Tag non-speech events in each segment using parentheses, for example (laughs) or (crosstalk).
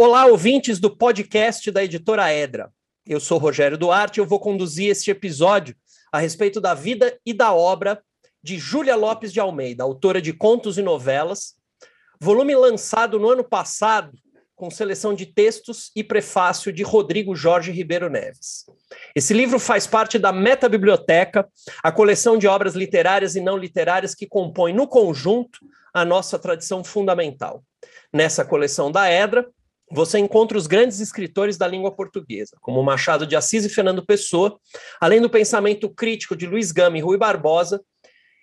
Olá, ouvintes do podcast da editora Edra. Eu sou Rogério Duarte e eu vou conduzir este episódio a respeito da vida e da obra de Júlia Lopes de Almeida, autora de contos e novelas, volume lançado no ano passado com seleção de textos e prefácio de Rodrigo Jorge Ribeiro Neves. Esse livro faz parte da Meta Biblioteca, a coleção de obras literárias e não literárias que compõe no conjunto a nossa tradição fundamental. Nessa coleção da Edra, você encontra os grandes escritores da língua portuguesa, como Machado de Assis e Fernando Pessoa, além do pensamento crítico de Luiz Gama e Rui Barbosa,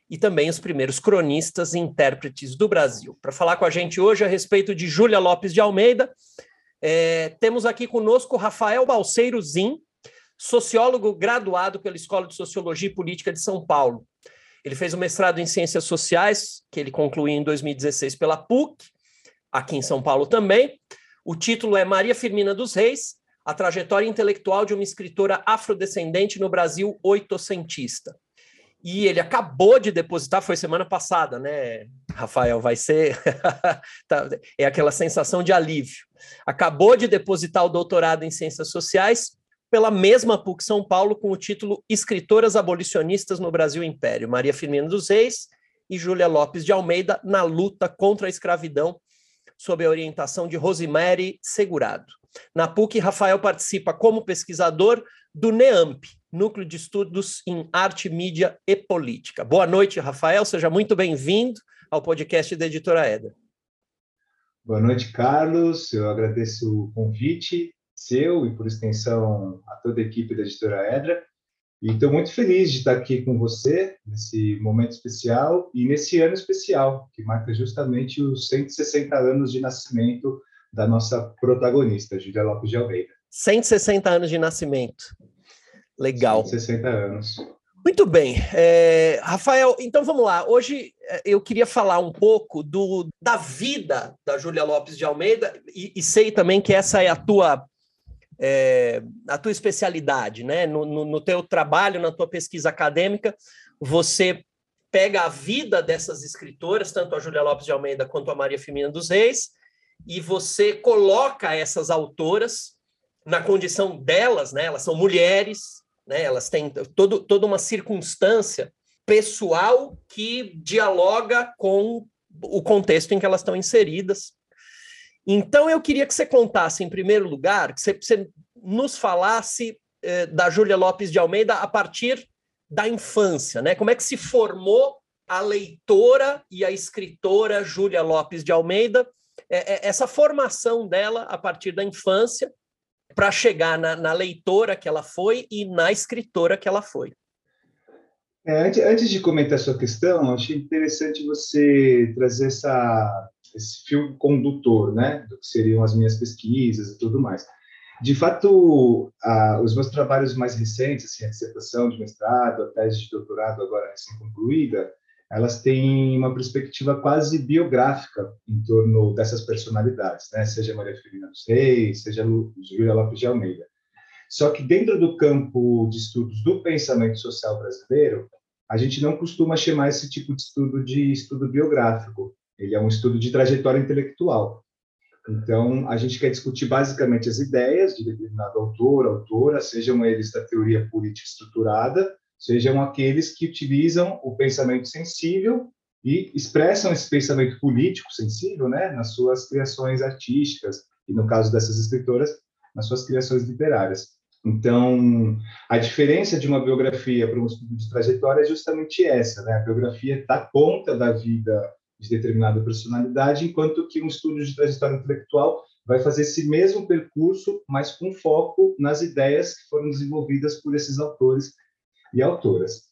e também os primeiros cronistas e intérpretes do Brasil. Para falar com a gente hoje a respeito de Júlia Lopes de Almeida, é, temos aqui conosco Rafael Balseiro Zin, sociólogo graduado pela Escola de Sociologia e Política de São Paulo. Ele fez o mestrado em Ciências Sociais, que ele concluiu em 2016 pela PUC, aqui em São Paulo também, o título é Maria Firmina dos Reis, a trajetória intelectual de uma escritora afrodescendente no Brasil oitocentista. E ele acabou de depositar, foi semana passada, né, Rafael? Vai ser. (laughs) Tá, é aquela sensação de alívio. Acabou de depositar o doutorado em Ciências Sociais pela mesma PUC São Paulo, com o título Escritoras Abolicionistas no Brasil Império, Maria Firmina dos Reis e Júlia Lopes de Almeida na luta contra a escravidão sob a orientação de Rosemary Segurado. Na PUC, Rafael participa como pesquisador do NEAMP, Núcleo de Estudos em Arte, Mídia e Política. Boa noite, Rafael, seja muito bem-vindo ao podcast da Editora Eda. Boa noite, Carlos. Eu agradeço o convite seu e, por extensão, a toda a equipe da Editora Edra. E estou muito feliz de estar aqui com você nesse momento especial e nesse ano especial, que marca justamente os 160 anos de nascimento da nossa protagonista, Julia Lopes de Almeida. 160 anos de nascimento. Legal. 160 anos. Muito bem. É, Rafael, então vamos lá. Hoje é, eu queria falar um pouco do, da vida da Júlia Lopes de Almeida e, e sei também que essa é a tua é, a tua especialidade, né? No, no, no teu trabalho, na tua pesquisa acadêmica, você pega a vida dessas escritoras, tanto a Júlia Lopes de Almeida quanto a Maria Firmina dos Reis, e você coloca essas autoras na condição delas, né? Elas são mulheres, né? Elas têm todo, toda uma circunstância pessoal que dialoga com o contexto em que elas estão inseridas. Então, eu queria que você contasse, em primeiro lugar, que você, você nos falasse eh, da Júlia Lopes de Almeida a partir da infância, né? Como é que se formou a leitora e a escritora Júlia Lopes de Almeida, é, é, essa formação dela a partir da infância para chegar na, na, leitora que ela foi e na escritora que ela foi. É, antes, antes, de comentar a sua questão, achei interessante você trazer essa, esse fio condutor, né, do que seriam as minhas pesquisas e tudo mais. De fato, os meus trabalhos mais recentes, assim, a dissertação de mestrado, a tese de doutorado agora recém-concluída, elas têm uma perspectiva quase biográfica em torno dessas personalidades, né? seja Maria Firmina dos Reis, seja Júlia Lopes de Almeida. Só que dentro do campo de estudos do pensamento social brasileiro, a gente não costuma chamar esse tipo de estudo de estudo biográfico. Ele é um estudo de trajetória intelectual. Então, a gente quer discutir basicamente as ideias de determinado autor, autora, sejam eles da teoria política estruturada, sejam aqueles que utilizam o pensamento sensível e expressam esse pensamento político sensível, né, nas suas criações artísticas e no caso dessas escritoras, nas suas criações literárias. Então, a diferença de uma biografia para um estudo de trajetória é justamente essa, né? A biografia dá conta da vida de determinada personalidade, enquanto que um estudo de trajetória intelectual vai fazer esse mesmo percurso, mas com foco nas ideias que foram desenvolvidas por esses autores e autoras.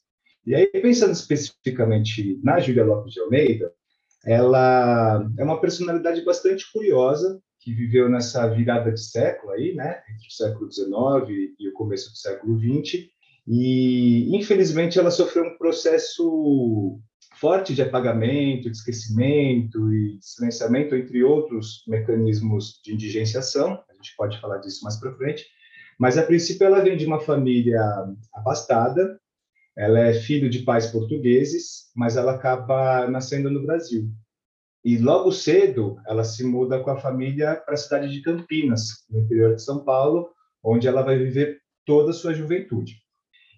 E aí, pensando especificamente na Júlia Lopes de Almeida, ela é uma personalidade bastante curiosa, que viveu nessa virada de século aí, né, entre o século XIX e o começo do século XX, e infelizmente ela sofreu um processo forte de apagamento, de esquecimento e silenciamento, entre outros mecanismos de indigenciação, a gente pode falar disso mais para frente, mas a princípio ela vem de uma família abastada, ela é filho de pais portugueses, mas ela acaba nascendo no Brasil. E logo cedo ela se muda com a família para a cidade de Campinas, no interior de São Paulo, onde ela vai viver toda a sua juventude.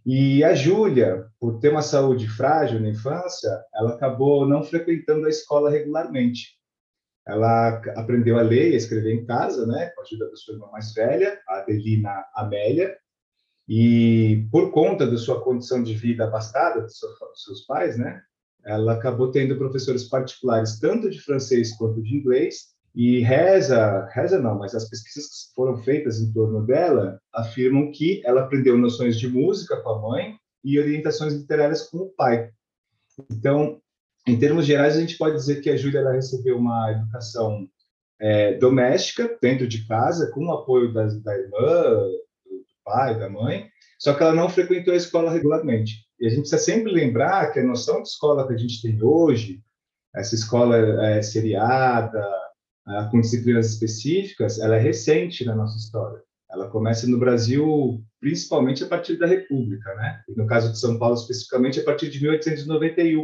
E a Júlia, por ter uma saúde frágil na infância, ela acabou não frequentando a escola regularmente. Ela aprendeu a ler e a escrever em casa, né, com a ajuda da sua irmã mais velha, a Adelina Amélia, e por conta da sua condição de vida abastada dos seus pais, né, ela acabou tendo professores particulares tanto de francês quanto de inglês, e reza, reza não, mas as pesquisas que foram feitas em torno dela afirmam que ela aprendeu noções de música com a mãe e orientações literárias com o pai. Então, em termos gerais, a gente pode dizer que a Júlia recebeu uma educação é, doméstica, dentro de casa, com o apoio da irmã, do pai, da mãe, só que ela não frequentou a escola regularmente. E a gente precisa sempre lembrar que a noção de escola que a gente tem hoje, essa escola é, seriada, uh, com disciplinas específicas, ela é recente na nossa história. Ela começa no Brasil principalmente a partir da República, né? E no caso de São Paulo especificamente a partir de 1891,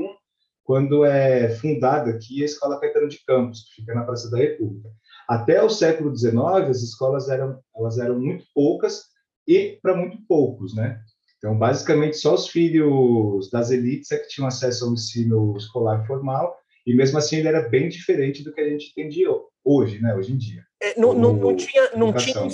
quando é fundada aqui a Escola Caetano de Campos, que fica na Praça da República. Até o século XIX, as escolas eram elas eram muito poucas e para muito poucos, né? Então, basicamente, só os filhos das elites é que tinham acesso ao ensino escolar formal, e mesmo assim ele era bem diferente do que a gente de hoje, né? Hoje em dia. É, não, não, não, tinha, não, tinha um,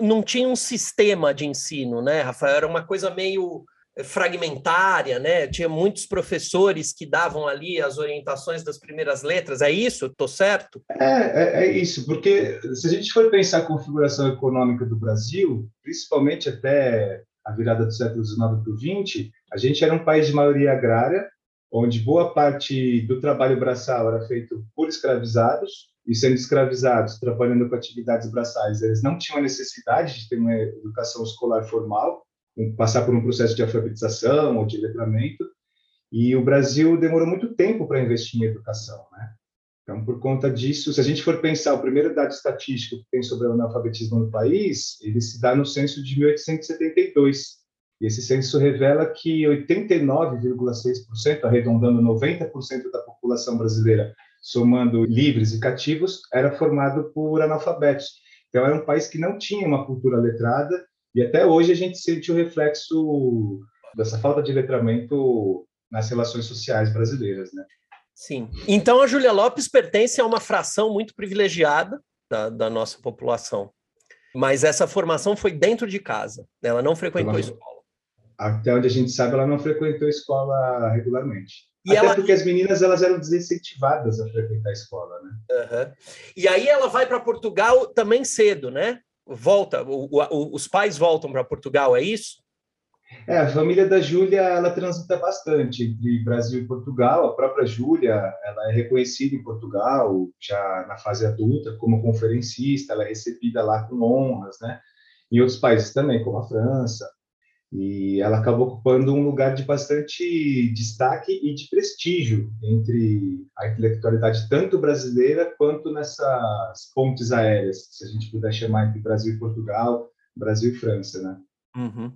não tinha um sistema de ensino, né, Rafael? Era uma coisa meio fragmentária, né? Tinha muitos professores que davam ali as orientações das primeiras letras. É isso? Estou certo? É, é, é, isso, porque se a gente for pensar a configuração econômica do Brasil, principalmente até a virada do século XIX para o XX, a gente era um país de maioria agrária, onde boa parte do trabalho braçal era feito por escravizados, e sendo escravizados, trabalhando com atividades braçais, eles não tinham a necessidade de ter uma educação escolar formal, passar por um processo de alfabetização ou de letramento, e o Brasil demorou muito tempo para investir em educação, né? Então, por conta disso, se a gente for pensar, o primeiro dado estatístico que tem sobre o analfabetismo no país, ele se dá no censo de 1872, e esse censo revela que 89,6%, arredondando 90% da população brasileira, somando livres e cativos, era formado por analfabetos. Então, era um país que não tinha uma cultura letrada, e até hoje a gente sente o reflexo dessa falta de letramento nas relações sociais brasileiras, né? Sim. Então, a Júlia Lopes pertence a uma fração muito privilegiada da, da nossa população. Mas essa formação foi dentro de casa. Ela não frequentou a escola até onde a gente sabe, ela não frequentou a escola regularmente. E Até ela... porque as meninas elas eram desincentivadas a frequentar a escola, né? Uhum. E aí ela vai para Portugal também cedo, né? Volta, o, o, os pais voltam para Portugal, é isso? É, a família da Júlia, ela transita bastante entre Brasil e Portugal. A própria Júlia, ela é reconhecida em Portugal, já na fase adulta, como conferencista, ela é recebida lá com honras, né? Em outros países também, como a França. E ela acabou ocupando um lugar de bastante destaque e de prestígio entre a intelectualidade tanto brasileira quanto nessas pontes aéreas, se a gente puder chamar entre Brasil e Portugal, Brasil e França, né? Uhum.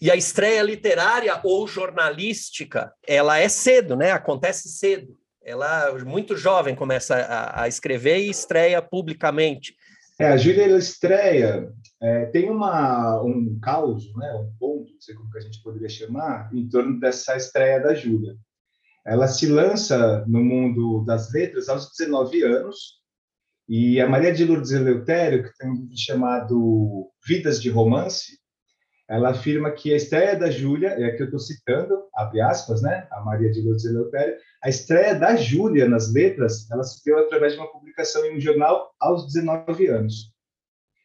E a estreia literária ou jornalística, ela é cedo, né? Acontece cedo. Ela muito jovem começa a, a escrever e estreia publicamente. É, a Júlia estreia, é, tem uma, um caos, né, um ponto, não sei como que a gente poderia chamar, em torno dessa estreia da Júlia. Ela se lança no mundo das letras aos 19 anos, e a Maria de Lourdes Eleutério, que tem um livro chamado Vidas de Romance, ela afirma que a estreia da Júlia, é a que eu estou citando, abre aspas, né, a Maria de Lourdes Eleutério, a estreia da Júlia nas letras, ela se deu através de uma publicação em um jornal aos 19 anos.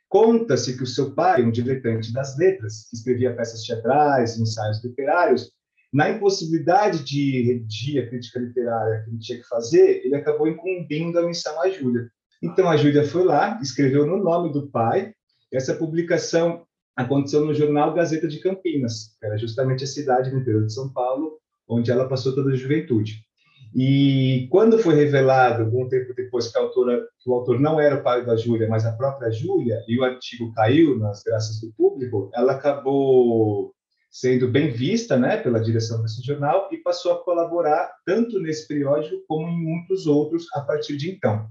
Conta-se que o seu pai, um diletante das letras, que escrevia peças teatrais, ensaios literários, na impossibilidade de redigir a crítica literária que ele tinha que fazer, ele acabou incumbindo a missão à Júlia. Então a Júlia foi lá, escreveu no nome do pai. Essa publicação aconteceu no jornal Gazeta de Campinas, que era justamente a cidade no interior de São Paulo, onde ela passou toda a juventude. E quando foi revelado, algum tempo depois, que, autora, que o autor não era o pai da Júlia, mas a própria Júlia, e o artigo caiu nas graças do público, ela acabou sendo bem vista né, pela direção desse jornal e passou a colaborar tanto nesse periódico como em muitos outros a partir de então.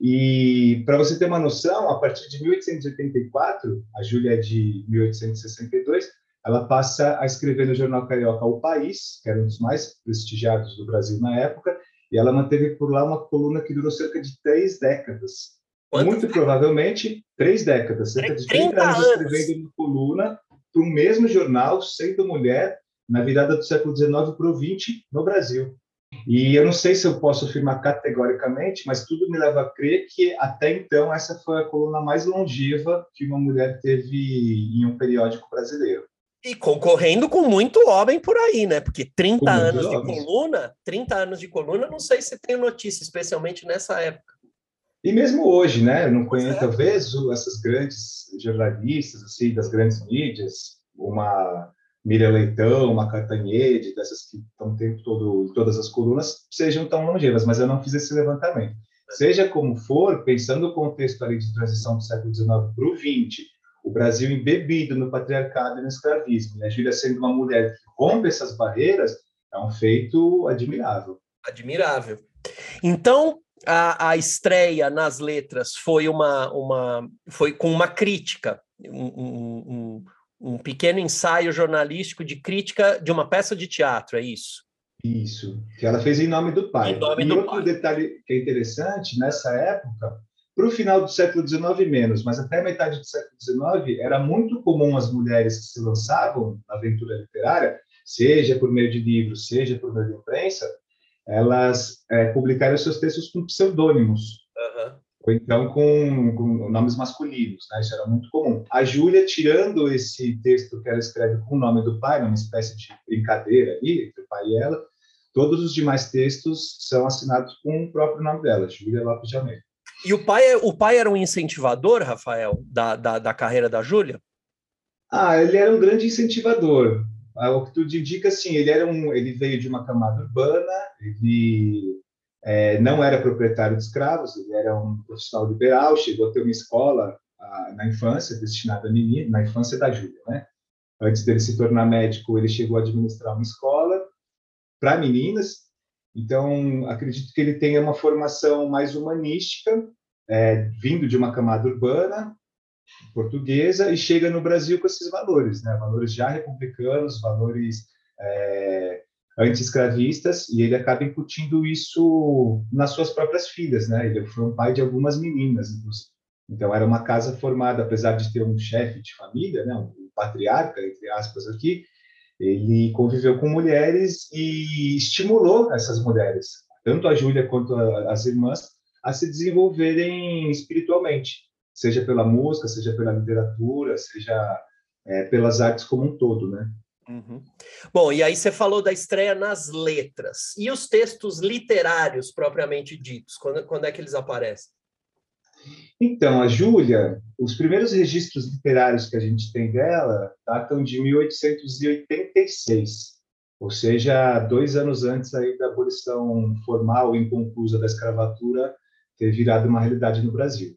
E para você ter uma noção, a partir de 1884, a Júlia é de 1862, ela passa a escrever no jornal carioca O País, que era um dos mais prestigiados do Brasil na época, e ela manteve por lá uma coluna que durou cerca de três décadas. Quanto? Muito provavelmente três décadas, cerca de 30 anos escrevendo uma coluna para o mesmo jornal, sendo mulher, na virada do século XIX para o XX no Brasil. E eu não sei se eu posso afirmar categoricamente, mas tudo me leva a crer que até então essa foi a coluna mais longeva que uma mulher teve em um periódico brasileiro. E concorrendo com muito homem por aí, né? Porque 30 anos de coluna, 30 anos de coluna, não sei se tem notícia, especialmente nessa época. E mesmo hoje, né? Eu não conheço, é. talvez, essas grandes jornalistas, assim, das grandes mídias, uma Miriam Leitão, uma Catanhede, dessas que estão o tempo todo em todas as colunas, sejam tão longevas, mas eu não fiz esse levantamento. Seja como for, pensando o contexto ali de transição do século XIX para o XX, o Brasil embebido no patriarcado e no escravismo, a Júlia sendo uma mulher que rompe essas barreiras, é um feito admirável. Admirável. Então, a, a estreia nas letras foi uma, uma foi com uma crítica, um, um, um pequeno ensaio jornalístico de crítica de uma peça de teatro, é isso? Isso, que ela fez em nome do pai. Nome e do outro pai. detalhe que é interessante, nessa época, para o final do século XIX menos, mas até a metade do século XIX, era muito comum as mulheres que se lançavam na aventura literária, seja por meio de livros, seja por meio de imprensa, elas é, publicarem seus textos com pseudônimos. Uhum ou então com, com, nomes masculinos, né? Isso era muito comum. A Júlia, tirando esse texto que ela escreve com o nome do pai, numa espécie de brincadeira ali, entre o pai e ela, todos os demais textos são assinados com o próprio nome dela, Júlia Lopes de Almeida. E o pai, o pai era um incentivador, Rafael, da, da, da carreira da Júlia? Ah, ele era um grande incentivador. Ah, o que tudo indica, assim, ele era um, ele veio de uma camada urbana, ele é, não era proprietário de escravos, ele era um profissional liberal, chegou a ter uma escola a, na infância destinada a meninos, na infância da Júlia, né? Antes dele se tornar médico, ele chegou a administrar uma escola para meninas. Então, acredito que ele tenha uma formação mais humanística, é, vindo de uma camada urbana portuguesa e chega no Brasil com esses valores, né? Valores já republicanos, valores é, anti-escravistas e ele acaba incutindo isso nas suas próprias filhas, né? Ele foi um pai de algumas meninas, inclusive. Então era uma casa formada, apesar de ter um chefe de família, né, um patriarca entre aspas aqui, ele conviveu com mulheres e estimulou essas mulheres, tanto a Júlia quanto a, as irmãs, a se desenvolverem espiritualmente, seja pela música, seja pela literatura, seja é, pelas artes como um todo, né? Uhum. Bom, e aí você falou da estreia nas letras. E os textos literários, propriamente ditos, quando, quando é que eles aparecem? Então, a Júlia, os primeiros registros literários que a gente tem dela datam de 1886, ou seja, dois anos antes aí da abolição formal e inconclusa da escravatura ter virado uma realidade no Brasil.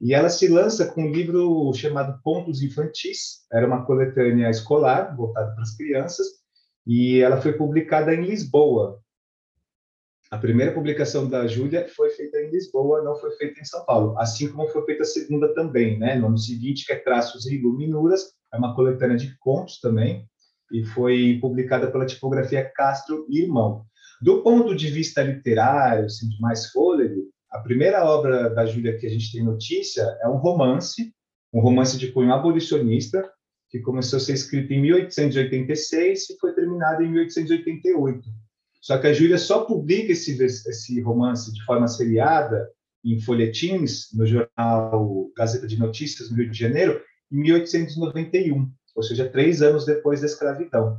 E ela se lança com um livro chamado Contos Infantis, era uma coletânea escolar voltada para as crianças, e ela foi publicada em Lisboa. A primeira publicação da Júlia foi feita em Lisboa, não foi feita em São Paulo, assim como foi feita a segunda também, né? No ano seguinte, que é Traços e Iluminuras, é uma coletânea de contos também, e foi publicada pela tipografia Castro e Irmão. Do ponto de vista literário, assim, de mais fôlego, a primeira obra da Júlia que a gente tem notícia é um romance, um romance de cunho abolicionista, que começou a ser escrito em 1886 e foi terminado em 1888. Só que a Júlia só publica esse, esse romance de forma seriada em folhetins no jornal Gazeta de Notícias, no Rio de Janeiro, em 1891, ou seja, três anos depois da escravidão.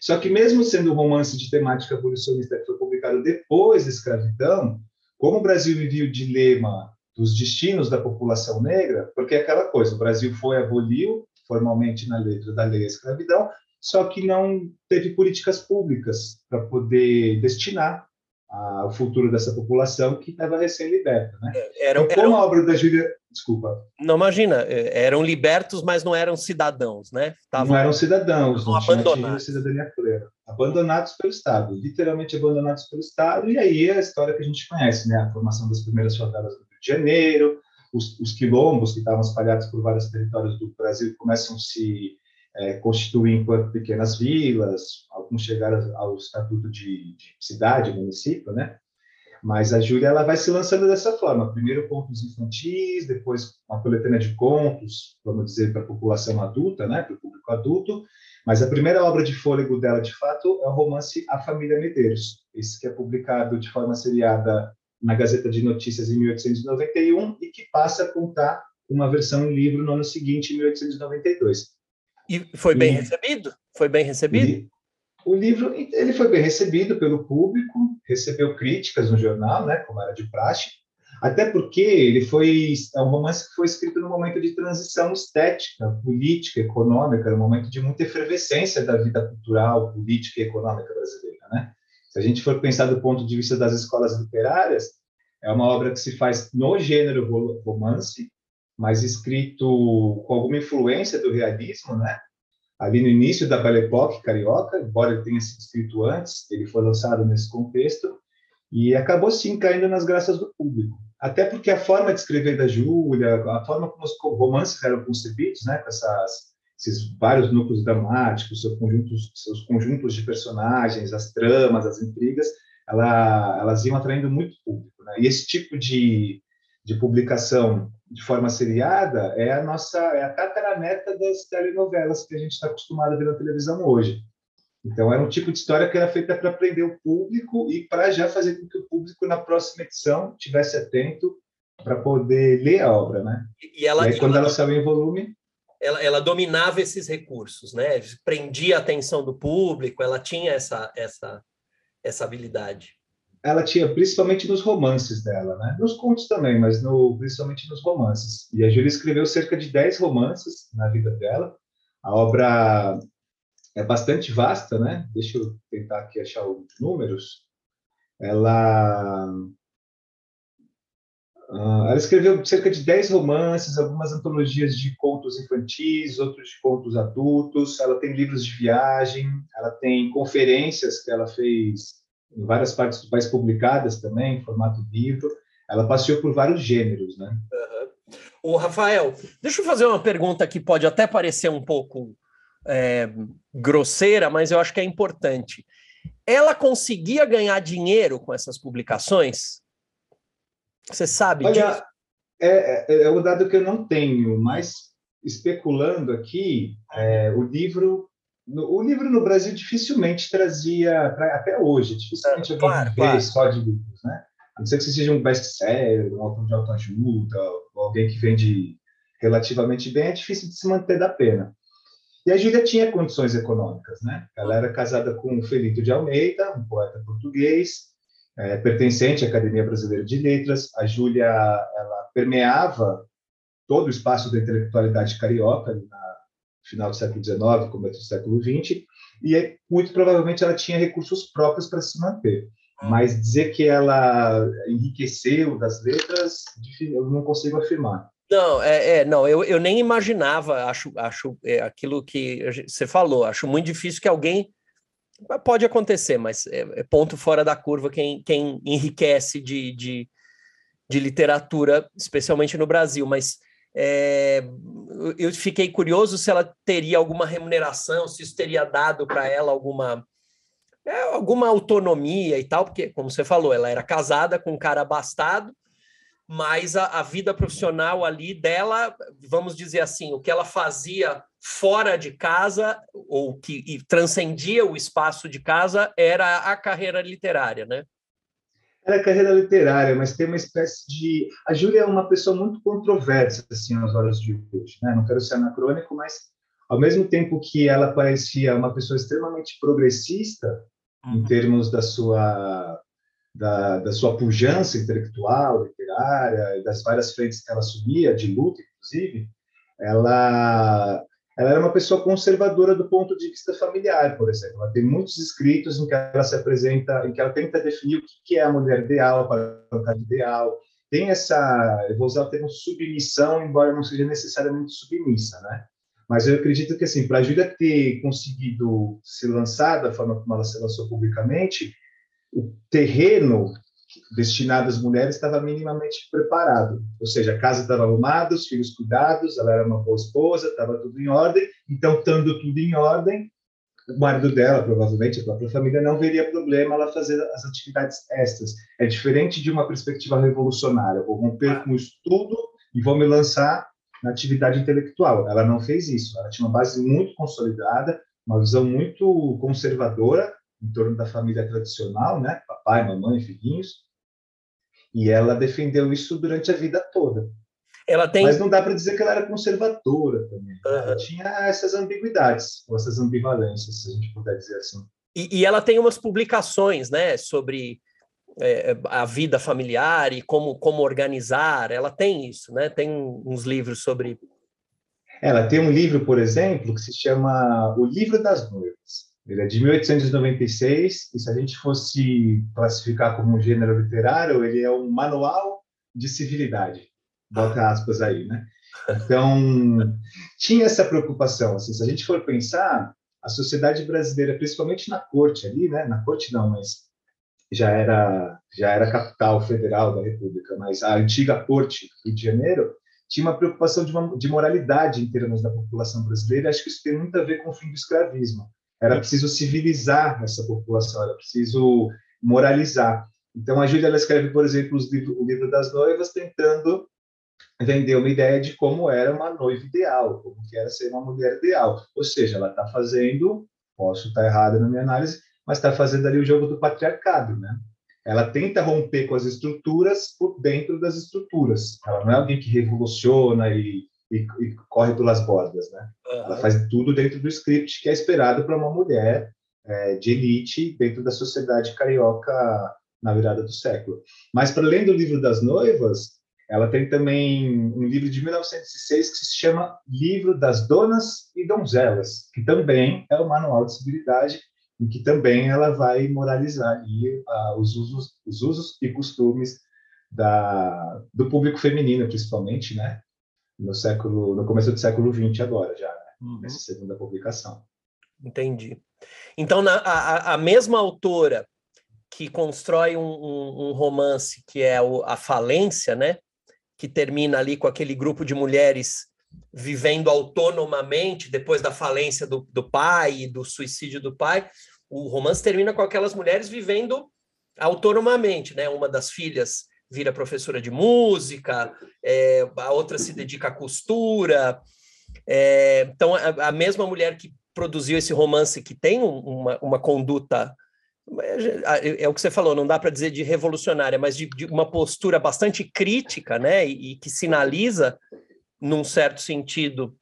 Só que mesmo sendo um romance de temática abolicionista que foi publicado depois da escravidão, como o Brasil vivia o dilema dos destinos da população negra, porque é aquela coisa, o Brasil foi aboliu formalmente na letra da lei a escravidão, só que não teve políticas públicas para poder destinar a, o futuro dessa população que estava recém-liberta. Né? É, eram, então, eram... a obra da Júlia. Desculpa. Não, imagina, é, eram libertos, mas não eram cidadãos, né? Tavam, não eram cidadãos, não abandonados. cidadania plena. Abandonados pelo Estado, literalmente abandonados pelo Estado, e aí é a história que a gente conhece, né? A formação das primeiras favelas do Rio de Janeiro, os, os quilombos que estavam espalhados por vários territórios do Brasil começam a se é, constituir enquanto pequenas vilas, alguns chegaram ao estatuto de, de cidade, município, né? Mas a Júlia ela vai se lançando dessa forma. Primeiro contos infantis, depois uma coletânea de contos, vamos dizer, para a população adulta, né, para o público adulto. Mas a primeira obra de fôlego dela, de fato, é o romance A Família Medeiros. Esse que é publicado de forma seriada na Gazeta de Notícias em 1891 e que passa a contar uma versão em livro no ano seguinte, em 1892. E foi bem recebido? Foi bem recebido? o livro ele foi bem recebido pelo público, recebeu críticas no jornal, né, como era de praxe, até porque ele foi é um romance que foi escrito num momento de transição estética, política, econômica, um momento de muita efervescência da vida cultural, política e econômica brasileira, né? Se a gente for pensar do ponto de vista das escolas literárias, é uma obra que se faz no gênero romance, mas escrito com alguma influência do realismo, né? Ali no início da Belle Époque carioca, embora ele tenha sido escrito antes, ele foi lançado nesse contexto e acabou sim caindo nas graças do público. Até porque a forma de escrever da Júlia, a forma como os romances eram concebidos, né, com essas, esses vários núcleos dramáticos, seus conjuntos, seus conjuntos de personagens, as tramas, as intrigas, ela, elas iam atraindo muito público. Né? E esse tipo de, de publicação de forma seriada é a nossa é a tataraneta das telenovelas que a gente está acostumado a ver na televisão hoje. Então era um tipo de história que era feita para prender o público e para já fazer com que o público na próxima edição tivesse atento para poder ler a obra, né? E, ela, e aí, quando ela, ela saiu em volume, ela, ela, dominava esses recursos, né? Prendia a atenção do público, ela tinha essa essa essa habilidade ela tinha principalmente nos romances dela, né? Nos contos também, mas no, principalmente nos romances. E a Júlia escreveu cerca de 10 romances na vida dela. A obra é bastante vasta, né? Deixa eu tentar aqui achar os números. Ela uh, ela escreveu cerca de 10 romances, algumas antologias de contos infantis, outros de contos adultos. Ela tem livros de viagem, ela tem conferências que ela fez em várias partes do país publicadas também, em formato livro. Ela passeou por vários gêneros, né? Uhum. O Rafael, deixa eu fazer uma pergunta que pode até parecer um pouco é, grosseira, mas eu acho que é importante. Ela conseguia ganhar dinheiro com essas publicações? Você sabe Olha, disso? É, é, é o dado que eu não tenho, mas especulando aqui, é, o livro o livro no Brasil dificilmente trazia, até hoje, dificilmente é, alguém claro. só de livros, né? A não ser que você seja um best-seller, um autor de autoajuda, ou alguém que vende relativamente bem, é difícil de se manter da pena. E a Júlia tinha condições econômicas, né? Ela era casada com o Felito de Almeida, um poeta português, é, pertencente à Academia Brasileira de Letras. A Júlia, ela permeava todo o espaço da intelectualidade carioca, na final do século XIX, começo do século XX, e muito provavelmente ela tinha recursos próprios para se manter. Hum. Mas dizer que ela enriqueceu das letras, eu não consigo afirmar. Não, é, é não, eu, eu nem imaginava, acho, acho é, aquilo que você falou, acho muito difícil que alguém pode acontecer, mas é, é, ponto fora da curva quem, quem enriquece de, de, de literatura, especialmente no Brasil, mas é, eu fiquei curioso se ela teria alguma remuneração, se isso teria dado para ela alguma é, alguma autonomia e tal, porque, como você falou, ela era casada com um cara abastado, mas a, a, vida profissional ali dela, vamos dizer assim, o que ela fazia fora de casa, ou que transcendia o espaço de casa, era a carreira literária, né? Era carreira literária, mas tem uma espécie de. A Júlia é uma pessoa muito controversa, assim, nas horas de hoje. Né? Não quero ser anacrônico, mas ao mesmo tempo que ela parecia uma pessoa extremamente progressista, uhum. em termos da sua, da, da sua pujança intelectual, literária, das várias frentes que ela assumia, de luta, inclusive, ela ela era uma pessoa conservadora do ponto de vista familiar, por exemplo. Ela tem muitos escritos em que ela se apresenta, em que ela tenta definir o que é a mulher ideal, para o cara ideal. Tem essa, eu vou usar o termo submissão, embora não seja necessariamente submissa, né? Mas eu acredito que, assim, para a Júlia ter conseguido se lançar da forma como ela se lançou publicamente, o terreno destinado às mulheres estava minimamente preparado. Ou seja, a casa estava arrumada, os filhos cuidados, ela era uma boa esposa, estava tudo em ordem. Então, estando tudo em ordem, o marido dela, provavelmente a própria família, não veria problema ela fazer as atividades extras. É diferente de uma perspectiva revolucionária. vou romper com o estudo e vou me lançar na atividade intelectual. Ela não fez isso. Ela tinha uma base muito consolidada, uma visão muito conservadora em torno da família tradicional, né? Papai, mamãe, filhinhos. E ela defendeu isso durante a vida toda. Ela tem... Mas não dá para dizer que ela era conservadora também. Uhum. Ela tinha essas ambiguidades, ou essas ambivalências, se a gente puder dizer assim. E, e ela tem umas publicações, né, sobre é, a vida familiar e como, como organizar. Ela tem isso, né? Tem uns livros sobre. Ela tem um livro, por exemplo, que se chama O Livro das Noivas. Ele é de 1896, e se a gente fosse classificar como um gênero literário, ele é um manual de civilidade. Bota aspas aí, né? Então, tinha essa preocupação. Assim, se a gente for pensar, a sociedade brasileira, principalmente na corte ali, né? Na corte não, mas já era já era capital federal da República, mas a antiga corte Rio de Janeiro tinha uma preocupação de, uma, de moralidade em termos da população brasileira. Acho que isso tem muito a ver com o fim do escravismo. Era preciso civilizar essa população, era preciso moralizar. Então, a Júlia escreve, por exemplo, livros, o livro das noivas, tentando vender uma ideia de como era uma noiva ideal, como que era ser uma mulher ideal. Ou seja, ela está fazendo, posso estar errado na minha análise, mas está fazendo ali o jogo do patriarcado, né? Ela tenta romper com as estruturas por dentro das estruturas. Ela não é alguém que revoluciona e e, e corre pelas bordas, né? Uhum. Ela faz tudo dentro do script que é esperado para uma mulher é, de elite dentro da sociedade carioca na virada do século. Mas para além do livro das noivas, ela tem também um livro de 1906 que se chama Livro das Donas e Donzelas, que também é o manual de civilidade em que também ela vai moralizar ali, uh, os, usos, os usos e costumes da, do público feminino, principalmente, né? No século, no começo do século XX agora já, né? uhum. nessa segunda publicação. Entendi. Então, na, a, a mesma autora que constrói um, um, um romance que é o, a falência, né? Que termina ali com aquele grupo de mulheres vivendo autonomamente depois da falência do, do pai e do suicídio do pai. O romance termina com aquelas mulheres vivendo autonomamente, né? Uma das filhas vira professora de música, é, a outra se dedica à costura. É, então, a, a, mesma mulher que produziu esse romance, que tem uma, uma conduta, é, é, o que você falou, não dá para dizer de revolucionária, mas de, de, uma postura bastante crítica, né, e, e que sinaliza, num certo sentido,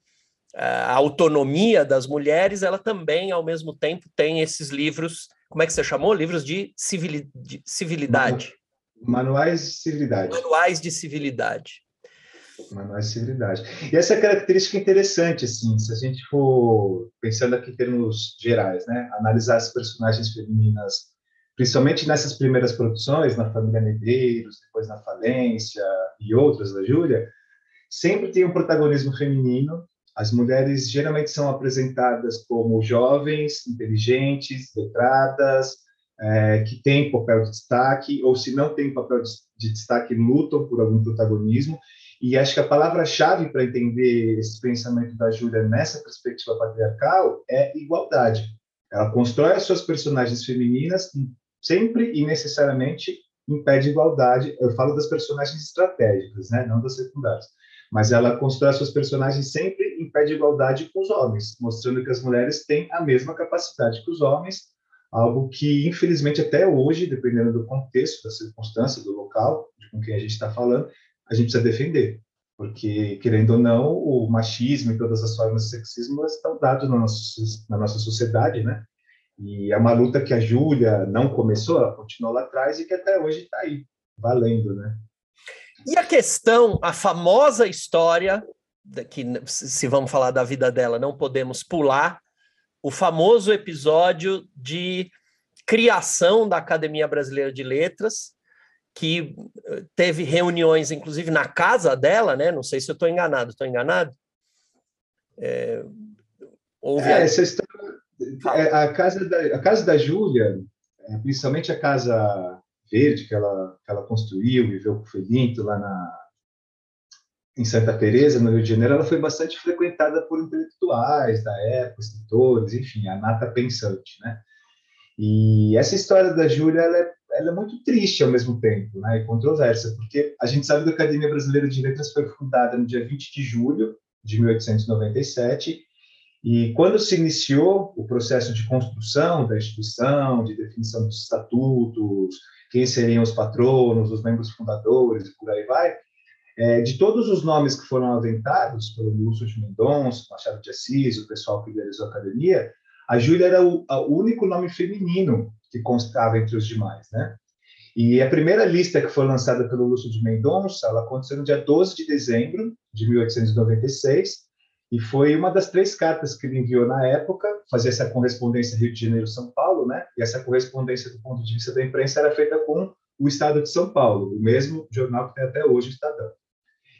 a autonomia das mulheres, ela também, ao mesmo tempo, tem esses livros, como é que você chamou? Livros de, civili, de civilidade. Manuais de civilidade. Manuais de civilidade. Manuais de civilidade. E essa é característica interessante, assim, se a gente for pensando aqui em termos gerais, né? Analisar as personagens femininas, principalmente nessas primeiras produções, na Família Medeiros, depois na Falência e outras da Júlia, sempre tem um protagonismo feminino. As mulheres geralmente são apresentadas como jovens, inteligentes, letradas, é, que tem papel de destaque, ou se não tem papel de, de destaque, lutam por algum protagonismo. E acho que a palavra-chave para entender esse pensamento da Júlia nessa perspectiva patriarcal é igualdade. Ela constrói as suas personagens femininas sempre e necessariamente impede igualdade. Eu falo das personagens estratégicas, né? não das secundárias. Mas ela constrói as suas personagens sempre impede igualdade com os homens, mostrando que as mulheres têm a mesma capacidade que os homens algo que, infelizmente, até hoje, dependendo do contexto, da circunstância, do local com quem a gente está falando, a gente precisa defender. Porque, querendo ou não, o machismo e todas as formas de sexismo estão dados na nossa, na nossa sociedade, né? E é uma luta que a Júlia não começou, ela continuou lá atrás e que até hoje está aí, valendo, né? E a questão, a famosa história que se vamos falar da vida dela, não podemos pular o famoso episódio de criação da Academia Brasileira de Letras, que eh, teve reuniões, inclusive na casa dela, né? Não sei se eu estou enganado, estou enganado? É, houve é, essa história, é, a casa da a casa da Júlia, é, principalmente a casa verde que ela que ela construiu, viveu com o Felinto lá na em Santa Teresa, no Rio de Janeiro, ela foi bastante frequentada por intelectuais da época, escritores, enfim, a nata pensante, né? E essa história da Júlia, ela é, ela é muito triste ao mesmo tempo, né? E controversa, porque a gente sabe que a Academia Brasileira de Letras foi fundada no dia 20 de julho de 1897, e quando se iniciou o processo de construção da instituição, de definição dos estatutos, quem seriam os patronos, os membros fundadores e por aí vai, é, de todos os nomes que foram aventados pelo Lúcio de Mendonça, Machado de Assis, o pessoal que idealizou a academia, a Júlia era o, o, único nome feminino que constava entre os demais, né? E a primeira lista que foi lançada pelo Lúcio de Mendonça, ela aconteceu no dia 12 de dezembro de 1896, e foi uma das três cartas que ele enviou na época, fazia essa correspondência Rio de Janeiro-São Paulo, né? E essa correspondência, do ponto de vista da imprensa, era feita com o Estado de São Paulo, o mesmo jornal que tem até hoje, o Estadão.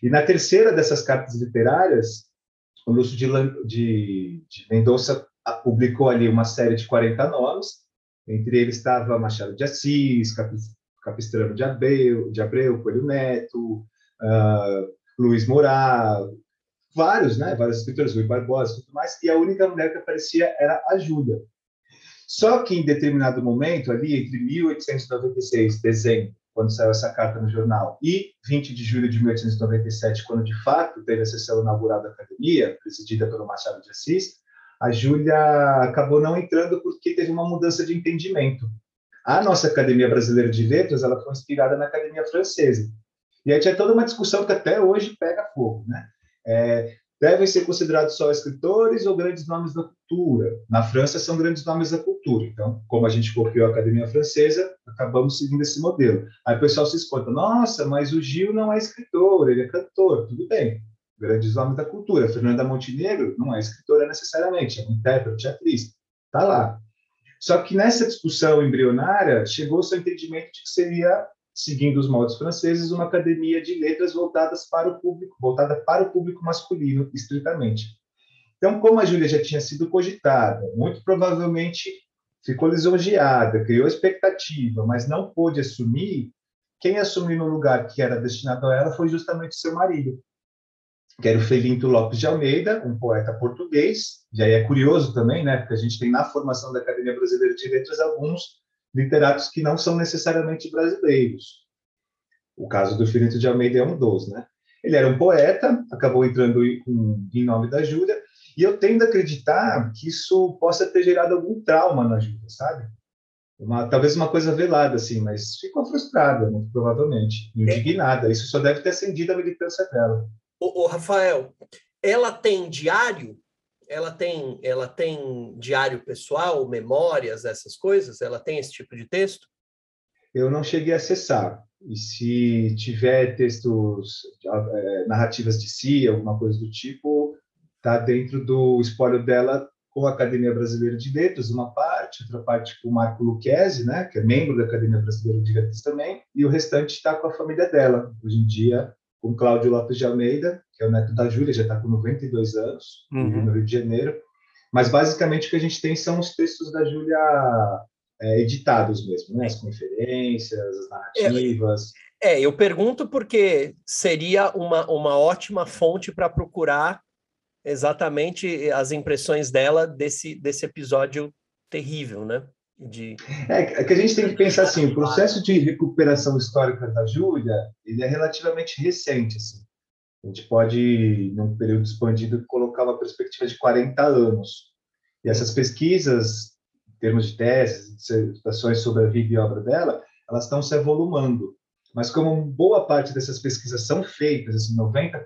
E na terceira dessas cartas literárias, o Lúcio de, de, de Mendonça publicou ali uma série de 40 nomes, entre eles estava Machado de Assis, Capistrano de Abreu, de Abreu Coelho Neto, uh, Luiz Moura, vários, né, vários escritores, Rui Barbosa e tudo mais, e a única mulher que aparecia era a Júlia. Só que em determinado momento, ali entre 1896, dezembro, quando saiu essa carta no jornal, e 20 de julho de 1897, quando de fato teve a sessão inaugural da academia, presidida pelo Machado de Assis, a Júlia acabou não entrando porque teve uma mudança de entendimento. A nossa Academia Brasileira de Letras ela foi inspirada na Academia Francesa. E aí tinha toda uma discussão que até hoje pega fogo. Né? É, devem ser considerados só escritores ou grandes nomes da cultura. Na França, são grandes nomes da cultura. Então, como a gente copiou a Academia Francesa, acabamos seguindo esse modelo. Aí o pessoal se espanta, nossa, mas o Gil não é escritor, ele é cantor. Tudo bem, grandes nomes da cultura. Fernanda Montenegro não é escritora necessariamente, é uma intérprete, atriz. Está lá. Só que nessa discussão embrionária, chegou-se ao entendimento de que seria seguindo os moldes franceses, uma academia de letras voltadas para o público, voltada para o público masculino, estritamente. Então, como a Júlia já tinha sido cogitada, muito provavelmente ficou lisonjeada, criou expectativa, mas não pôde assumir, quem assumiu no lugar que era destinado a ela foi justamente seu marido, que era o Felinto Lopes de Almeida, um poeta português. E aí é curioso também, né, porque a gente tem na formação da Academia Brasileira de Letras alguns literatos que não são necessariamente brasileiros. O caso do Filinto de Almeida é um dos, né? Ele era um poeta, acabou entrando em nome da Júlia, e eu tendo a acreditar que isso possa ter gerado algum trauma na Júlia, sabe? Uma, talvez uma coisa velada, assim, mas ficou frustrada, muito provavelmente, indignada. Isso só deve ter acendido a militância dela. O, o Rafael, ela tem diário ela tem, ela tem diário pessoal, memórias, essas coisas? Ela tem esse tipo de texto? Eu não cheguei a acessar. E se tiver textos, é, narrativas de si, alguma coisa do tipo, está dentro do espólio dela com a Academia Brasileira de Letras, uma parte, outra parte com o Marco Lucchesi, né, que é membro da Academia Brasileira de Letras também, e o restante está com a família dela. Hoje em dia, com Cláudio Lopes de Almeida, que é o neto da Júlia, já está com 92 anos, uhum. no Rio de Janeiro. Mas, basicamente, o que a gente tem são os textos da Júlia é, editados mesmo, né? as conferências, as narrativas. É, é, eu pergunto porque seria uma, uma ótima fonte para procurar exatamente as impressões dela desse, desse episódio terrível, né? De... É, é, que a gente tem que pensar assim, o processo de recuperação histórica da Júlia, ele é relativamente recente, assim. A gente pode, num período expandido, colocar uma perspectiva de 40 anos. E essas pesquisas, em termos de teses, dissertações sobre a vida e obra dela, elas estão se evolumando. Mas como boa parte dessas pesquisas são feitas, assim, 90%,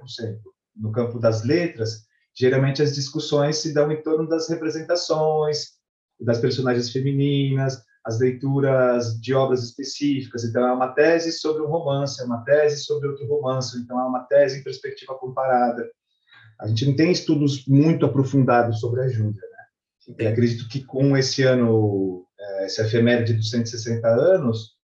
no campo das letras, geralmente as discussões se dão em torno das representações, das personagens femininas, as leituras de obras específicas. Então, é uma tese sobre um romance, é uma tese sobre outro romance, então é uma tese em perspectiva comparada. a gente não tem estudos muito aprofundados sobre a Júlia, né? Eu acredito que com esse ano, é, essa efeméride dos 160 anos,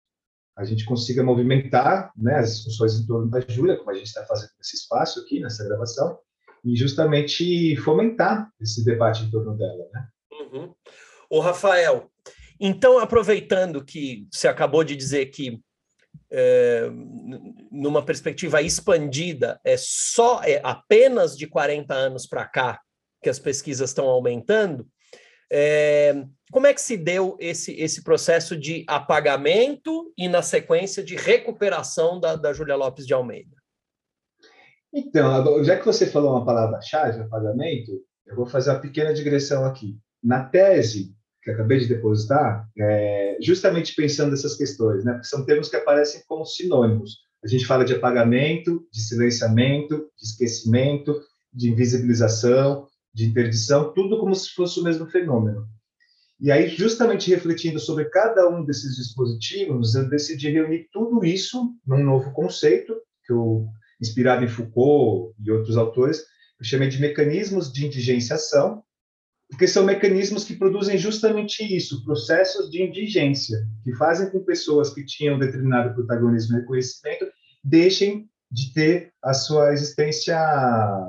a gente consiga movimentar né, as discussões em torno da Júlia, como a gente está fazendo nesse espaço aqui, nessa gravação, e justamente fomentar esse debate em torno dela. Né? Uhum. O Rafael, então, aproveitando que você acabou de dizer que é, numa perspectiva expandida, é só é apenas de 40 anos para cá que as pesquisas estão aumentando. É, como é que se deu esse, esse processo de apagamento e, na sequência, de recuperação da, da Júlia Lopes de Almeida? Então, já que você falou uma palavra-chave, apagamento, eu vou fazer uma pequena digressão aqui. Na tese que acabei de depositar, é, justamente pensando nessas questões, né? Porque são termos que aparecem como sinônimos. A gente fala de apagamento, de silenciamento, de esquecimento, de invisibilização, de interdição, tudo como se fosse o mesmo fenômeno. E aí, justamente refletindo sobre cada um desses dispositivos, eu decidi reunir tudo isso num novo conceito, que eu, inspirado em Foucault e outros autores, eu chamei de mecanismos de indigenciação, porque são mecanismos que produzem justamente isso, processos de indigência, que fazem com pessoas que tinham determinado protagonismo e reconhecimento deixem de ter a sua existência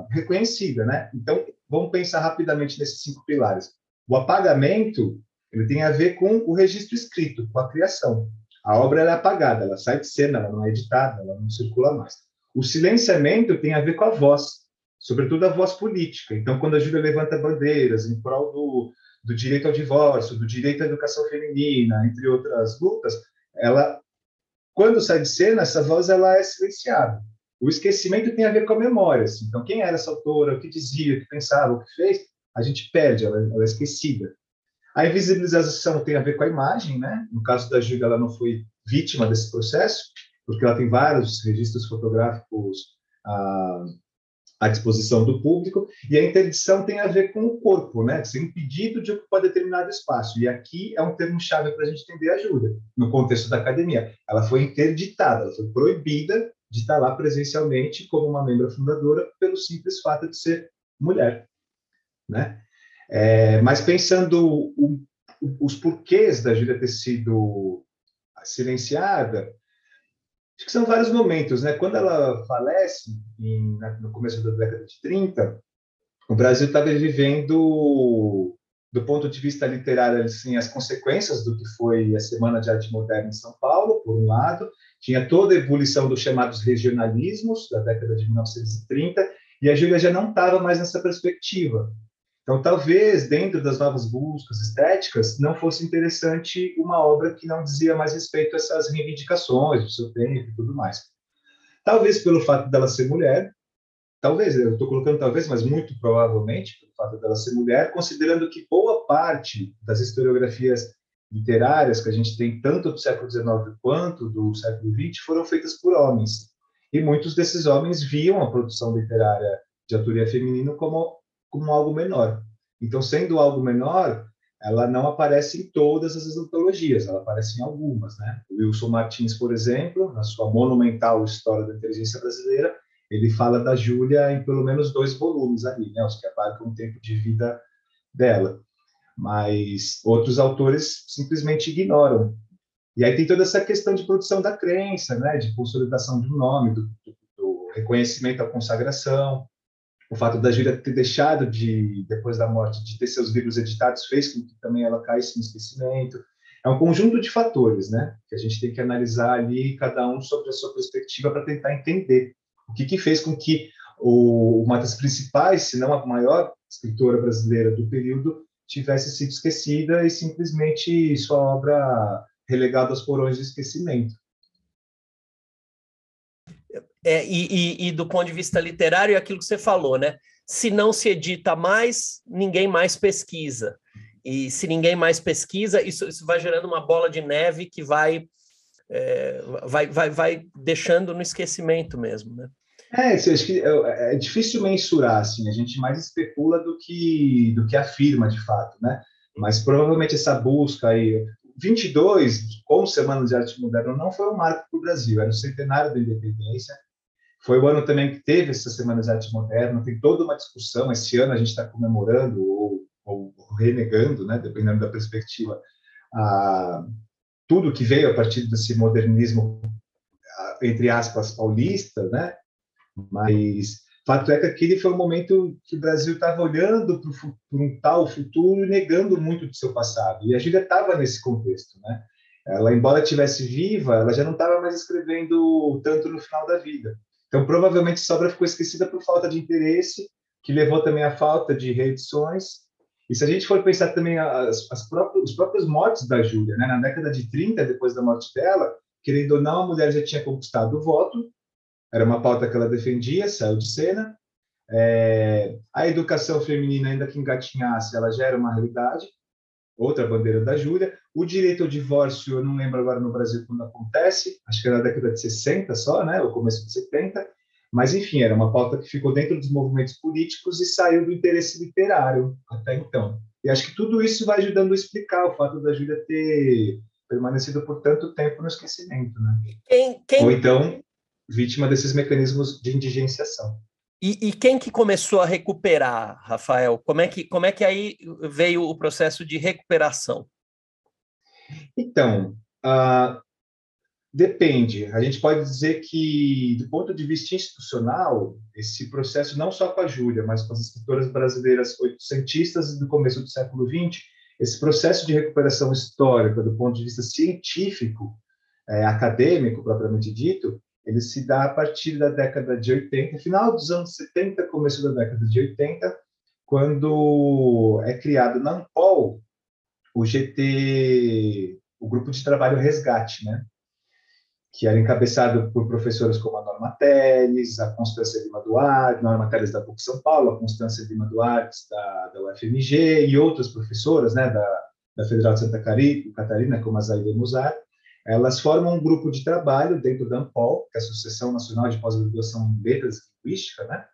reconhecida, né? Então, vamos pensar rapidamente nesses cinco pilares. O apagamento ele tem a ver com o registro escrito, com a criação. A obra é apagada, ela sai de cena, ela não é editada, ela não circula mais. O silenciamento tem a ver com a voz, sobretudo a voz política. Então, quando a Júlia levanta bandeiras em prol do, do direito ao divórcio, do direito à educação feminina, entre outras lutas, ela, quando sai de cena, essa voz ela é silenciada. O esquecimento tem a ver com a memória. Assim. Então, quem era essa autora, o que dizia, o que pensava, o que fez, a gente perde, ela, ela é esquecida. A invisibilização tem a ver com a imagem, né? No caso da Júlia, ela não foi vítima desse processo, porque ela tem vários registros fotográficos à, à disposição do público, e a interdição tem a ver com o corpo, né? Ser impedido de ocupar determinado espaço. E aqui é um termo-chave para a gente entender a Júlia, no contexto da academia. Ela foi interditada, ela foi proibida de estar lá presencialmente como uma membro fundadora pelo simples fato de ser mulher, né? É, mas pensando o, os porquês da Júlia ter sido silenciada, acho que são vários momentos, né? Quando ela falece em, no começo da década de 30, o Brasil estava vivendo do ponto de vista literário, assim, as consequências do que foi a Semana de Arte Moderna em São Paulo, por um lado, tinha toda a ebulição dos chamados regionalismos da década de 1930, e a Júlia já não estava mais nessa perspectiva. Então, talvez, dentro das novas buscas estéticas, não fosse interessante uma obra que não dizia mais respeito a essas reivindicações do seu tempo e tudo mais. Talvez pelo fato dela ser mulher, talvez, eu estou colocando talvez, mas muito provavelmente, pelo fato dela ser mulher, considerando que boa parte das historiografias literárias que a gente tem, tanto do século XIX quanto do século XX, foram feitas por homens. E muitos desses homens viam a produção literária de autoria feminina como, como algo menor. Então, sendo algo menor, ela não aparece em todas as antologias, ela aparece em algumas. Né? O Wilson Martins, por exemplo, na sua monumental História da Inteligência Brasileira, ele fala da Júlia em pelo menos dois volumes ali, né, os que abarcam o tempo de vida dela. Mas outros autores simplesmente ignoram. E aí tem toda essa questão de produção da crença, né, de consolidação de um nome, do, do reconhecimento à consagração. O fato da Júlia ter deixado de, depois da morte, de ter seus livros editados, fez com que também ela caísse no esquecimento. É um conjunto de fatores, né, que a gente tem que analisar ali, cada um sobre a sua perspectiva, para tentar entender o que, que fez com que o, uma das principais, se não a maior escritora brasileira do período, tivesse sido esquecida e simplesmente sua obra relegada aos porões de esquecimento. É, e, e, e, do ponto de vista literário, é aquilo que você falou, né? Se não se edita mais, ninguém mais pesquisa. E se ninguém mais pesquisa, isso, isso vai gerando uma bola de neve que vai, é, vai, vai, vai deixando no esquecimento mesmo, né? É, que é, é difícil mensurar, assim, a gente mais especula do que, do que afirma de fato, né? Mas provavelmente essa busca aí, 22, com Semana de Arte Moderna, não foi um marco para o Brasil, era o centenário da independência, Foi o ano também que teve essa Semana de Arte Moderna, tem toda uma discussão. Esse ano a gente está comemorando ou, ou, renegando, né, dependendo da perspectiva, a, tudo que veio a partir desse modernismo, entre aspas, paulista, né? Mas fato é que aquele foi um momento que o Brasil estava olhando para um tal futuro e negando muito do seu passado. E a Júlia estava nesse contexto, né? Ela, embora estivesse viva, ela já não estava mais escrevendo tanto no final da vida. Então, provavelmente, Sobra ficou esquecida por falta de interesse, que levou também à falta de reedições. E se a gente for pensar também as, as próprias, os próprios mortes da Júlia, né? na década de 30, depois da morte dela, querendo ou não, a mulher já tinha conquistado o voto, era uma pauta que ela defendia, saiu de cena. É, a educação feminina, ainda que engatinhasse, ela já era uma realidade, outra bandeira da Júlia. O direito ao divórcio, eu não lembro agora no Brasil quando acontece, acho que era na década de 60 só, né, o começo de 70, mas enfim, era uma pauta que ficou dentro dos movimentos políticos e saiu do interesse literário até então. E acho que tudo isso vai ajudando a explicar o fato da Júlia ter permanecido por tanto tempo no esquecimento, né? Quem, quem... Ou então vítima desses mecanismos de indigenciação. E, e, quem que começou a recuperar, Rafael? Como é que, como é que aí veio o processo de recuperação? Então, uh, depende. A gente pode dizer que, do ponto de vista institucional, esse processo, não só com a Júlia, mas com as escritoras brasileiras oitocentistas do começo do século XX, esse processo de recuperação histórica, do ponto de vista científico, é, acadêmico, propriamente dito, ele se dá a partir da década de 80, final dos anos 70, começo da década de 80, quando é criado na Ampol o GT, o grupo de trabalho Resgate, né? que era encabeçado por professoras como a Norma Teles, a Constância Lima Duarte, Norma Teles da PUC São Paulo, a Constância Lima Duarte da, da UFMG e outras professoras né, da, da Federal de Santa Catarina, como a Zaide Musar, elas formam um grupo de trabalho dentro da ANPOL, que é a Associação Nacional de Pós-Graduação em Letras e Linguística, né?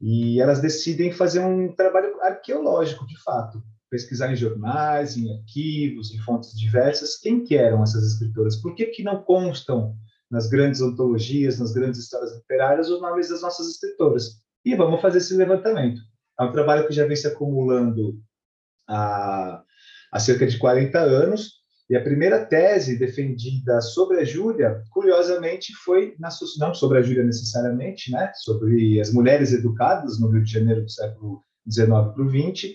E elas decidem fazer um trabalho arqueológico, de fato, pesquisar em jornais, em arquivos, em fontes diversas, quem que eram essas escritoras, por que, que não constam nas grandes antologias, nas grandes histórias literárias, os nomes das nossas escritoras. E vamos fazer esse levantamento. É um trabalho que já vem se acumulando há, há cerca de 40 anos, e a primeira tese defendida sobre a Júlia, curiosamente, foi na, não sobre a Júlia necessariamente, né, sobre as mulheres educadas no Rio de Janeiro do século XIX para o XX,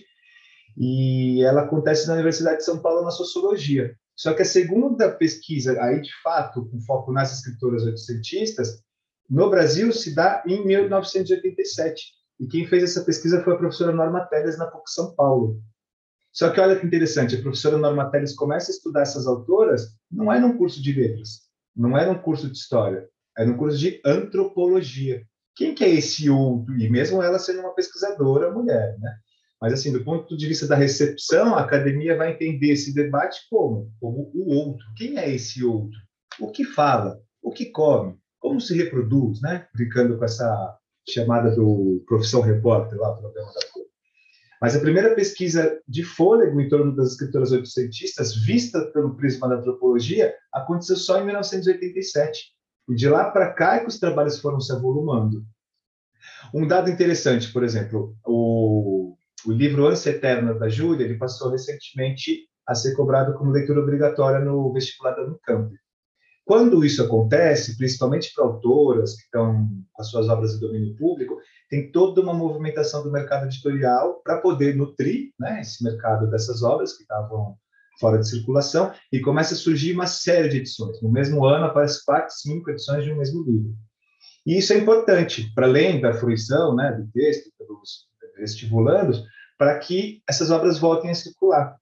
e ela acontece na Universidade de São Paulo na sociologia. Só que a segunda pesquisa, aí de fato, com foco nas escritoras oitocentistas, no Brasil se dá em 1987. E quem fez essa pesquisa foi a professora Norma Teles na PUC São Paulo. Só que olha que interessante, a professora Norma Teles começa a estudar essas autoras, não é num curso de letras, não é num curso de história, é num curso de antropologia. Quem que é esse outro? E mesmo ela sendo uma pesquisadora mulher, né? Mas, assim, do ponto de vista da recepção, a academia vai entender esse debate como? Como o outro. Quem é esse outro? O que fala? O que come? Como se reproduz, né? Brincando com essa chamada do profissão repórter lá, programa da Folha. Mas a primeira pesquisa de fôlego em torno das escritoras oitocentistas, vista pelo prisma da antropologia, aconteceu só em 1987. E de lá para cá é que os trabalhos foram se avolumando. Um dado interessante, por exemplo, o o livro Ânsia Eterna da Júlia, ele passou recentemente a ser cobrado como leitura obrigatória no vestibular da Unicamp. Quando isso acontece, principalmente para autoras que estão com as suas obras de domínio público, tem toda uma movimentação do mercado editorial para poder nutrir né, esse mercado dessas obras que estavam fora de circulação e começa a surgir uma série de edições. No mesmo ano aparecem quatro, cinco edições de um mesmo livro. E isso é importante, para além da fruição né, do texto, pelos estimulandos para que essas obras voltem a circular.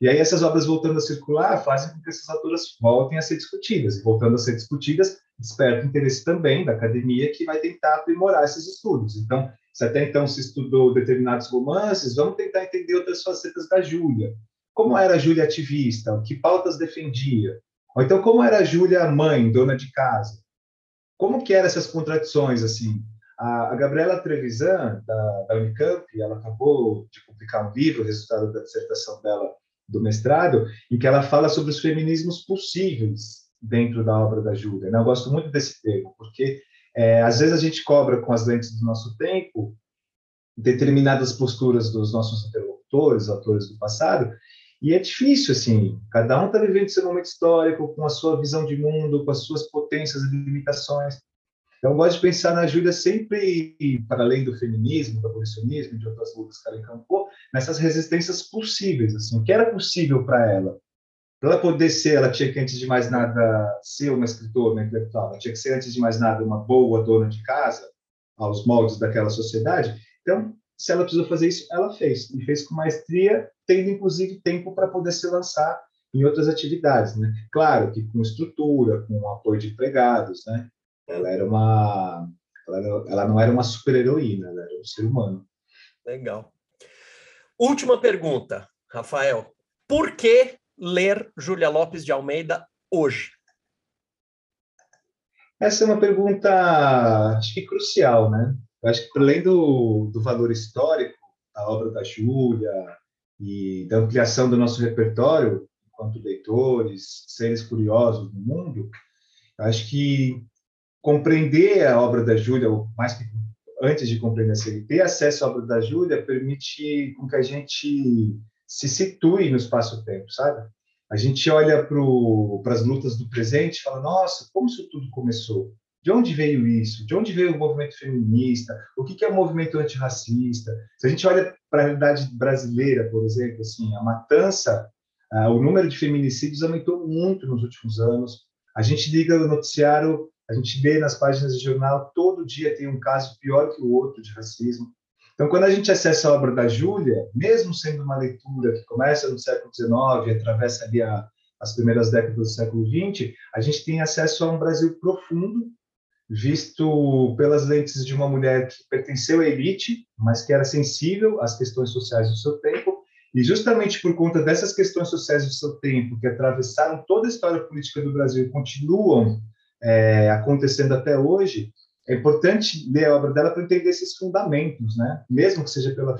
E aí essas obras voltando a circular fazem com que essas autoras voltem a ser discutidas. E voltando a ser discutidas, desperta o interesse também da academia que vai tentar aprimorar esses estudos. Então, se até então se estudou determinados romances, vamos tentar entender outras facetas da Júlia. Como era a Júlia ativista? Que pautas defendia? Ou então, como era a Júlia mãe, dona de casa? Como que eram essas contradições, assim? A, Gabriela Trevisan, da, da Unicamp, ela acabou de publicar um livro, resultado da dissertação dela do mestrado, em que ela fala sobre os feminismos possíveis dentro da obra da Júlia. Né? Eu gosto muito desse termo, porque É, às vezes a gente cobra com as lentes do nosso tempo determinadas posturas dos nossos interlocutores, autores do passado, e é difícil, assim, cada um está vivendo seu momento histórico, com a sua visão de mundo, com as suas potências e limitações. Então, eu gosto de pensar na Júlia sempre, para além do feminismo, do abolicionismo, de outras lutas que ela encampou, nessas resistências possíveis, assim, o que era possível para ela. Para ela poder ser, ela tinha que, antes de mais nada, ser uma escritora, uma intelectual, ela tinha que ser, antes de mais nada, uma boa dona de casa, aos moldes daquela sociedade. Então, se ela precisou fazer isso, ela fez. E fez com maestria, tendo inclusive tempo para poder se lançar em outras atividades, né? Claro que com estrutura, com apoio de empregados, né? Ela era uma, ela, ela não era uma super-heroína, ela era um ser humano. Legal. Última pergunta, Rafael. Por que ler Júlia Lopes de Almeida hoje? Essa é uma pergunta, acho que crucial, né? Eu acho que, além do, do valor histórico da obra da Júlia e da ampliação do nosso repertório enquanto leitores, seres curiosos do mundo, acho que compreender a obra da Júlia, mais que antes de compreender a ter acesso à obra da Júlia permite com que a gente se situe no espaço-tempo, sabe? A gente olha para as lutas do presente e fala, nossa, como isso tudo começou? De onde veio isso? De onde veio o movimento feminista? O que é o movimento antirracista? Se a gente olha para a realidade brasileira, por exemplo, assim, a matança, uh, o número de feminicídios aumentou muito nos últimos anos. A gente liga o noticiário, a gente lê nas páginas de jornal, todo dia tem um caso pior que o outro de racismo. Então, quando a gente acessa a obra da Júlia, mesmo sendo uma leitura que começa no século XIX atravessa ali a, as primeiras décadas do século XX, a gente tem acesso a um Brasil profundo, visto pelas lentes de uma mulher que pertenceu à elite, mas que era sensível às questões sociais do seu tempo, e justamente por conta dessas questões sociais do seu tempo, que atravessaram toda a história política do Brasil continuam é, acontecendo até hoje, é importante ler a obra dela para entender esses fundamentos, né? mesmo que seja pela,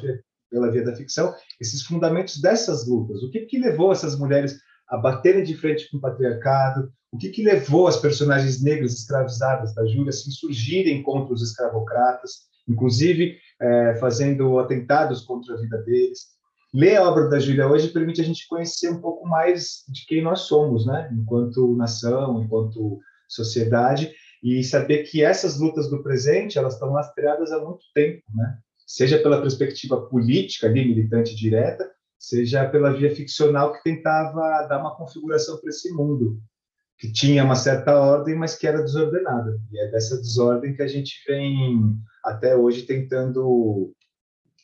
pela via da ficção, esses fundamentos dessas lutas. O que, que levou essas mulheres a baterem de frente com o patriarcado, o que, que levou as personagens negras escravizadas da Júlia a se insurgirem contra os escravocratas, inclusive é, fazendo atentados contra a vida deles. Ler a obra da Júlia hoje permite a gente conhecer um pouco mais de quem nós somos, né? enquanto nação, enquanto sociedade, e saber que essas lutas do presente elas estão lastreadas há muito tempo, né? seja pela perspectiva política, ali, militante direta, seja pela via ficcional que tentava dar uma configuração para esse mundo, que tinha uma certa ordem, mas que era desordenada. E é dessa desordem que a gente vem até hoje tentando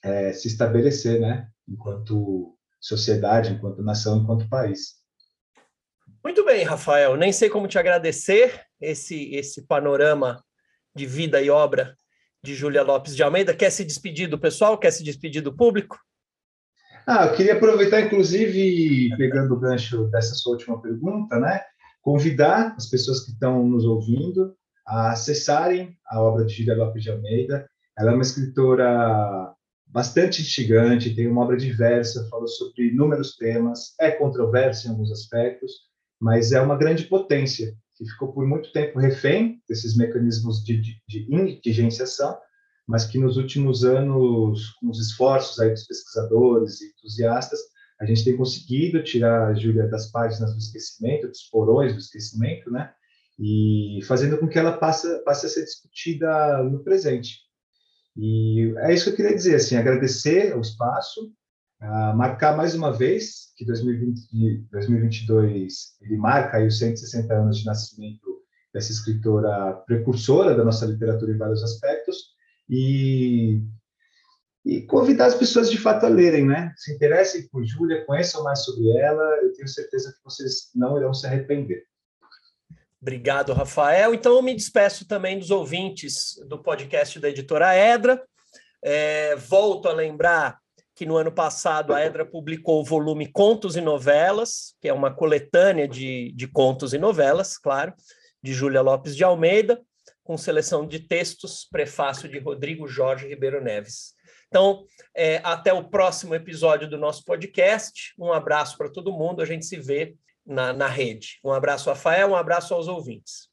é, se estabelecer, né? Enquanto sociedade, enquanto nação, enquanto país. Muito bem, Rafael. Nem sei como te agradecer esse esse panorama de vida e obra de Júlia Lopes de Almeida. Quer se despedir do pessoal? Quer se despedir do público? Ah, eu queria aproveitar, inclusive, pegando o gancho dessa sua última pergunta, né? Convidar as pessoas que estão nos ouvindo a acessarem a obra de Gília Lopes de Almeida. Ela é uma escritora bastante instigante, tem uma obra diversa, fala sobre inúmeros temas, é controversa em alguns aspectos, mas é uma grande potência que ficou por muito tempo refém desses mecanismos de, de, de indigenciação mas que nos últimos anos, com os esforços aí dos pesquisadores e entusiastas, a gente tem conseguido tirar a Júlia das páginas do esquecimento, dos porões do esquecimento, né? E fazendo com que ela passe, passe a ser discutida no presente. E é isso que eu queria dizer, assim, agradecer o espaço, uh, marcar mais uma vez que 2020, 2022 ele marca os 160 anos de nascimento dessa escritora precursora da nossa literatura em vários aspectos, e, e convidar as pessoas de fato a lerem, né? Se interessem por Júlia, conheçam mais sobre ela, eu tenho certeza que vocês não irão se arrepender. Obrigado, Rafael. Então, eu me despeço também dos ouvintes do podcast da editora Edra. É, volto a lembrar que no ano passado a Edra publicou o volume Contos e Novelas, que é uma coletânea de, de contos e novelas, claro, de Júlia Lopes de Almeida com seleção de textos, prefácio de Rodrigo Jorge Ribeiro Neves. Então, é, até o próximo episódio do nosso podcast. Um abraço para todo mundo. A gente se vê na, na rede. Um abraço, Rafael. Um abraço aos ouvintes.